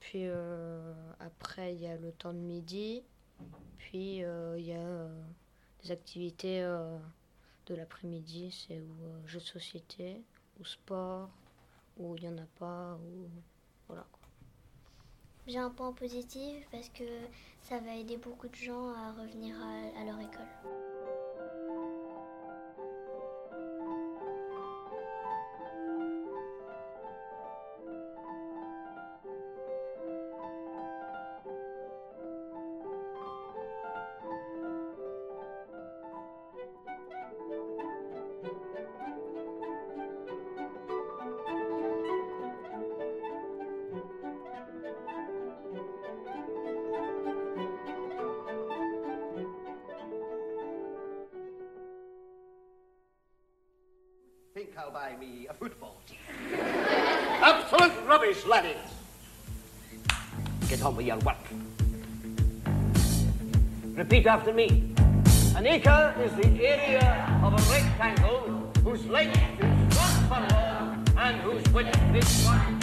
puis euh, après, il y a le temps de midi. Puis euh, il y a des activités de l'après-midi, c'est ou jeux de société, ou sport, ou il n'y en a pas, ou voilà. J'ai un point positif parce que ça va aider beaucoup de gens à revenir à leur école. Repeat after me. An acre is the area of a rectangle whose length is one furlong and whose width is one.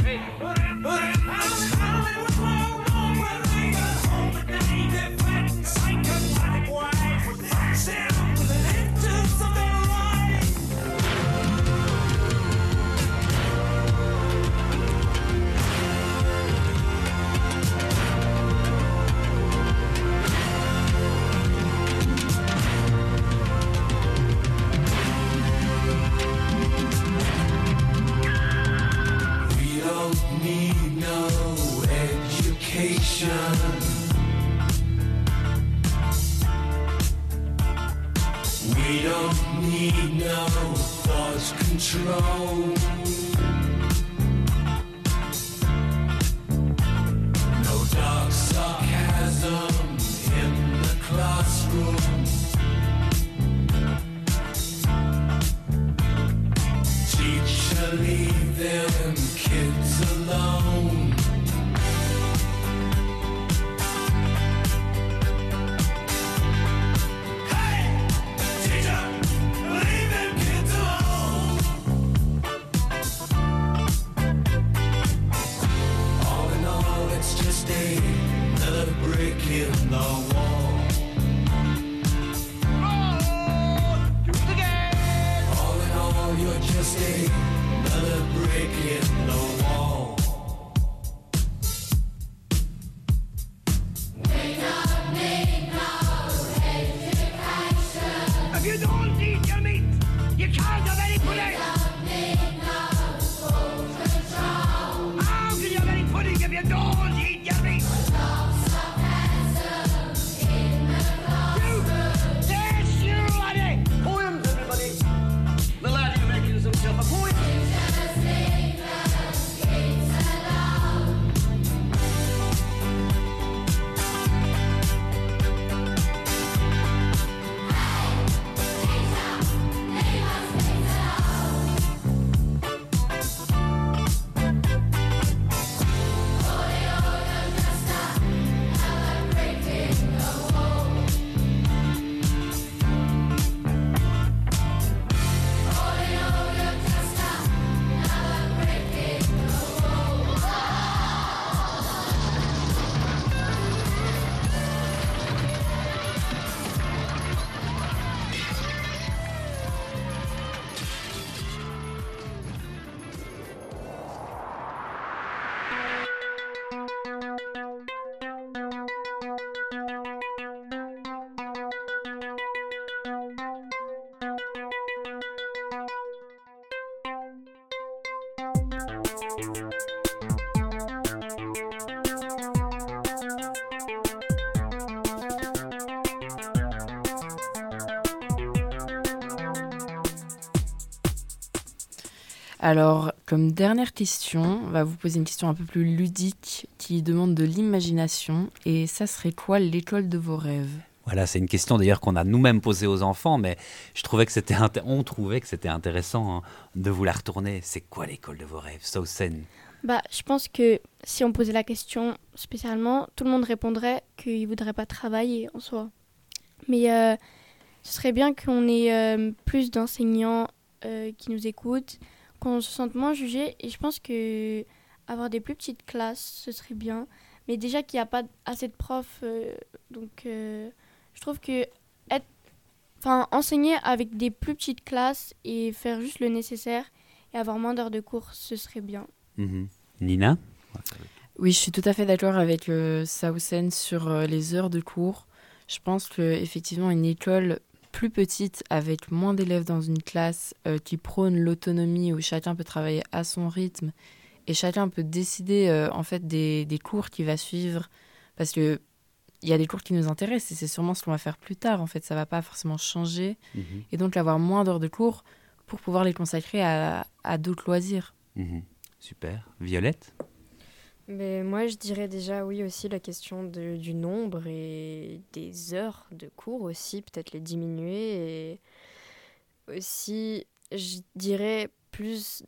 Alors, comme dernière question, on va vous poser une question un peu plus ludique qui demande de l'imagination. Et ça serait quoi l'école de vos rêves? Voilà, c'est une question d'ailleurs qu'on a nous-mêmes posée aux enfants, mais je trouvais que c'était on trouvait que c'était intéressant hein, de vous la retourner. C'est quoi l'école de vos rêves, Sausen Bah, je pense que si on posait la question spécialement, tout le monde répondrait qu'il voudrait pas travailler en soi. Mais euh, ce serait bien qu'on ait euh, plus d'enseignants euh, qui nous écoutent, qu'on se sente moins jugé. Et je pense que avoir des plus petites classes, ce serait bien. Mais déjà qu'il n'y a pas assez de profs, euh, donc euh, je trouve que être, enfin, enseigner avec des plus petites classes et faire juste le nécessaire et avoir moins d'heures de cours, ce serait bien. Mhm. Nina? Oui, je suis tout à fait d'accord avec euh, Sausen sur les heures de cours. Je pense qu'effectivement, une école plus petite, avec moins d'élèves dans une classe, euh, qui prône l'autonomie, où chacun peut travailler à son rythme et chacun peut décider euh, en fait des, des cours qu'il va suivre, parce que il y a des cours qui nous intéressent et c'est sûrement ce qu'on va faire plus tard. En fait, ça va pas forcément changer, mhm. et donc avoir moins d'heures de cours pour pouvoir les consacrer à, à d'autres loisirs. Mhm. Super. Violette? Mais moi, je dirais déjà oui aussi la question de, du nombre et des heures de cours aussi, peut-être les diminuer. Et aussi, je dirais plus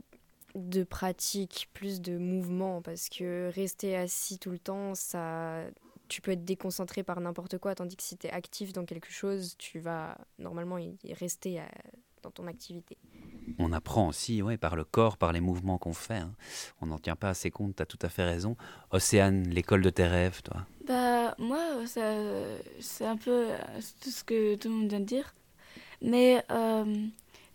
de pratique, plus de mouvement, parce que rester assis tout le temps, ça, tu peux être déconcentré par n'importe quoi, tandis que si tu es actif dans quelque chose, tu vas normalement y rester à, dans ton activité. On apprend aussi ouais, par le corps, par les mouvements qu'on fait. Hein. On n'en tient pas assez compte, tu as tout à fait raison. Océane, l'école de tes rêves, toi? Bah, moi, c'est un peu tout ce que tout le monde vient de dire. Mais euh,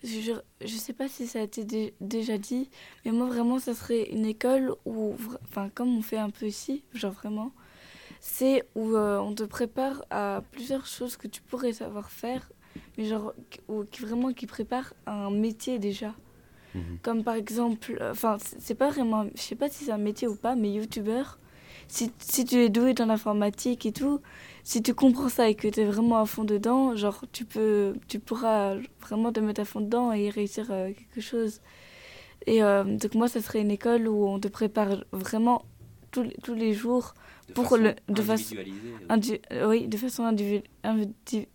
je ne sais pas si ça a été déjà dit, mais moi, vraiment, ça serait une école où, enfin, comme on fait un peu ici, genre vraiment, c'est où euh, on te prépare à plusieurs choses que tu pourrais savoir faire mais genre ou qui vraiment qui prépare un métier déjà. Mhm. Comme par exemple, euh, enfin c'est pas vraiment, je sais pas si c'est un métier ou pas, mais youtubeur. Si, si tu es doué dans l'informatique et tout, si tu comprends ça et que tu es vraiment à fond dedans, genre tu peux, tu pourras vraiment te mettre à fond dedans et réussir euh, quelque chose. Et euh, donc moi, ça serait une école où on te prépare vraiment tous, tous les jours de pour façon le de façon oui de façon individualisée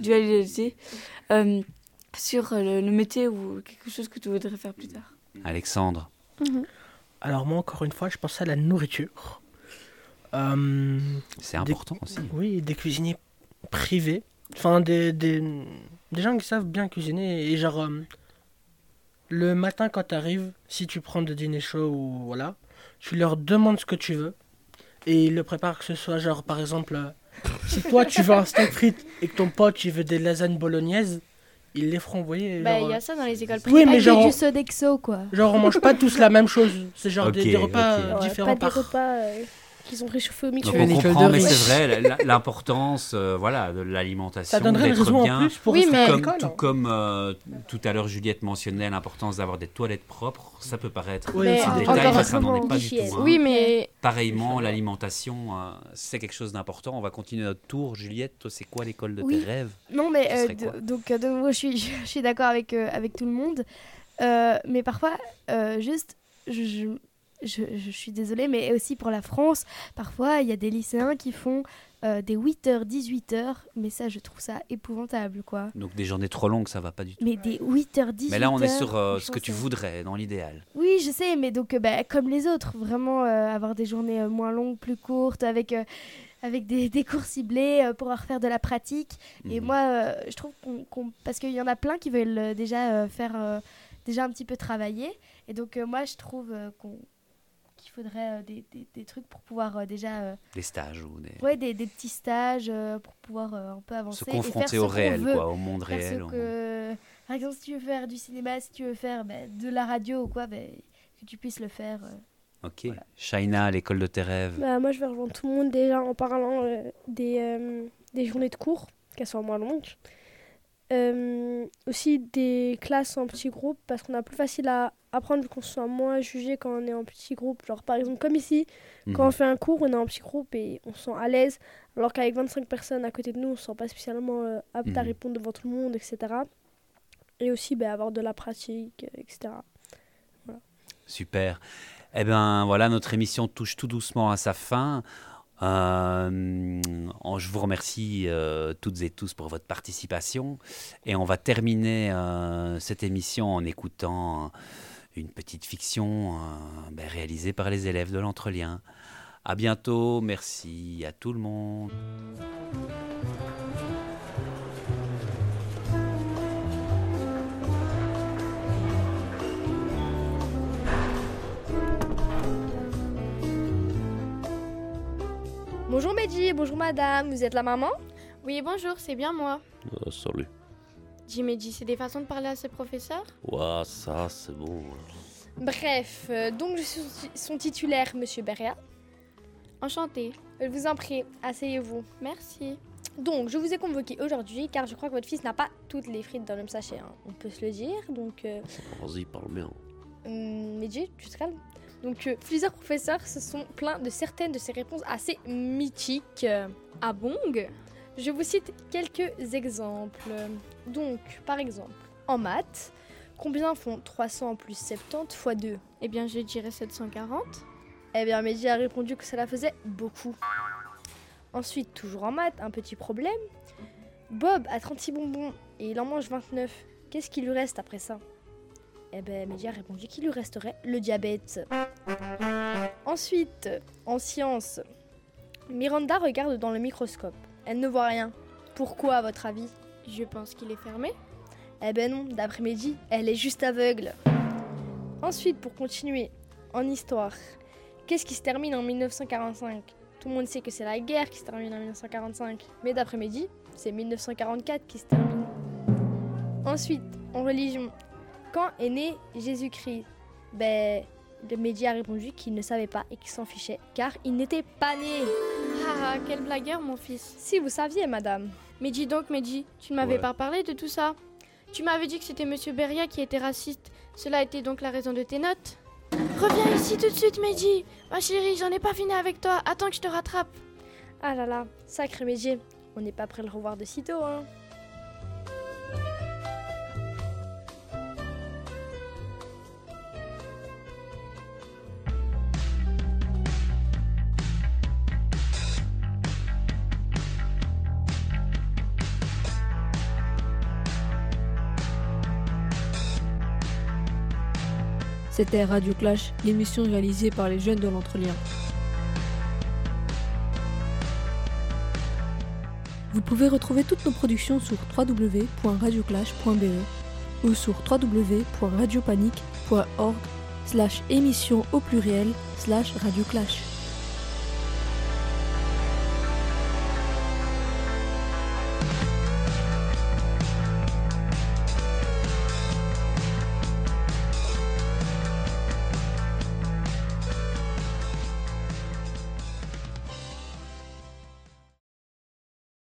dualité euh, sur euh, le, métier ou quelque chose que tu voudrais faire plus tard. Alexandre. Mhm. Alors moi, encore une fois, je pensais à la nourriture. Euh, c'est important aussi. Oui, des cuisiniers privés. Enfin, des, des, des, gens qui savent bien cuisiner. Et genre, le matin quand tu arrives, si tu prends de dîner chaud ou voilà, tu leur demandes ce que tu veux. Et ils le préparent que ce soit genre, par exemple, si toi tu veux un steak frites et que ton pote il veut des lasagnes bolognaises, ils les feront envoyer. Bah, il y a ça dans les écoles privées. Oui, mais genre. du Sodexo, quoi. Genre, on mange pas tous la même chose. C'est genre des, repas différents pas Des repas, euh, qu'ils ont réchauffé au micro. Donc on comprend, mais c'est vrai, l'importance euh, voilà, de l'alimentation, d'être bien. Pour oui, mais comme, tout comme euh, tout à l'heure Juliette mentionnait l'importance d'avoir des toilettes propres, ça peut paraître mais un détail, mais ça n'en est pas du tout. Hein. Oui, mais pareillement l'alimentation, euh, c'est quelque chose d'important. On va continuer notre tour. Juliette, toi, c'est quoi l'école de tes rêves? Non, mais donc de nouveau, je suis, je suis d'accord avec avec tout le monde, mais parfois juste je je, je, suis désolée, mais aussi pour la France, parfois il y a des lycéens qui font euh, des 8h, 18h, mais ça je trouve ça épouvantable quoi. Donc des journées trop longues, ça va pas du tout. Mais des 8h, 18h. Mais là on est sur euh, ce que tu voudrais dans l'idéal. Oui, je sais, mais donc euh, bah, comme les autres, vraiment avoir des journées moins longues, plus courtes, avec avec des, des, cours ciblés pour pouvoir faire de la pratique. Et mhm. moi, je trouve qu'on. parce qu'il y en a plein qui veulent déjà faire. déjà un petit peu travailler. Et donc, moi, je trouve qu'on qu'il faudrait euh, des, des, des, trucs pour pouvoir euh, déjà... Euh, des stages ou des... Ouais, des, des petits stages pour pouvoir un peu avancer. Se confronter au réel, quoi, au monde réel. Que... Par exemple, si tu veux faire du cinéma, si tu veux faire bah, de la radio ou quoi, bah, que tu puisses le faire. Ok. Voilà. Shaina, l'école de tes rêves bah, Moi, je vais rejoindre tout le monde déjà en parlant des, des journées de cours, qu'elles soient moins longues. Euh, aussi des classes en petits groupes parce qu'on a plus facile à apprendre qu'on sent moins jugé quand on est en petit groupe. Genre par exemple comme ici, quand on mhm. fait un cours, on est en petit groupe et on se sent à l'aise. Alors qu'avec 25 personnes à côté de nous, on se sent pas spécialement euh, apte à mhm. répondre devant tout le monde, etc. Et aussi ben, avoir de la pratique, etc. Voilà. Super. Eh bien voilà, notre émission touche tout doucement à sa fin. Euh, je vous remercie euh, toutes et tous pour votre participation et on va terminer euh, cette émission en écoutant une petite fiction ben, réalisée par les élèves de l'Entrelien. À bientôt, merci à tout le monde. Bonjour Medji, bonjour madame, vous êtes la maman? Oui, bonjour, c'est bien moi. Ah, salut. Dis Medji, c'est des façons de parler à ses professeurs Ouais, ça c'est bon. Bref, euh, donc je suis son titulaire, monsieur Beria. Enchanté. Je vous en prie, asseyez-vous. Merci. Donc, je vous ai convoqué aujourd'hui car je crois que votre fils n'a pas toutes les frites dans le même sachet. Hein. On peut se le dire, donc... Euh... Vas-y, parle bien. Hum, Medji, tu te calmes donc euh, plusieurs professeurs se sont plaints de certaines de ces réponses assez mythiques. Ah bon? Je vous cite quelques exemples. Donc, par exemple, en maths, combien font 300 plus 70 fois 2 Eh bien, je dirais 740. Eh bien, Mehdi a répondu que cela faisait beaucoup. Ensuite, toujours en maths, un petit problème. Bob a 36 bonbons et il en mange 29. Qu'est-ce qui lui reste après ça? Eh ben, Média a répondu qu'il lui resterait le diabète. Ensuite, en sciences, Miranda regarde dans le microscope. Elle ne voit rien. Pourquoi, à votre avis? Je pense qu'il est fermé. Eh ben non, d'après Mehdi, elle est juste aveugle. Ensuite, pour continuer, en histoire, qu'est-ce qui se termine en 1945 Tout le monde sait que c'est la guerre qui se termine en 1945, mais d'après Mehdi, c'est 1944 qui se termine. Ensuite, en religion, quand est né Jésus-Christ? Ben, le média a répondu qu'il ne savait pas et qu'il s'en fichait, car il n'était pas né. Ah, quel blagueur, mon fils. Si vous saviez, madame. Mais dis donc, Mehdi, tu ne m'avais pas parlé de tout ça. Tu m'avais dit que c'était Monsieur Beria qui était raciste. Cela était donc la raison de tes notes Reviens ici tout de suite, Mehdi. Ma chérie, j'en ai pas fini avec toi. Attends que je te rattrape. Ah là là, sacré Mehdi. On n'est pas prêt de le revoir de sitôt, hein. C'était Radio Clash, l'émission réalisée par les jeunes de l'Entrelien. Vous pouvez retrouver toutes nos productions sur www.radioclash.be ou sur www.radiopanique.org slash émission au pluriel slash radioclash.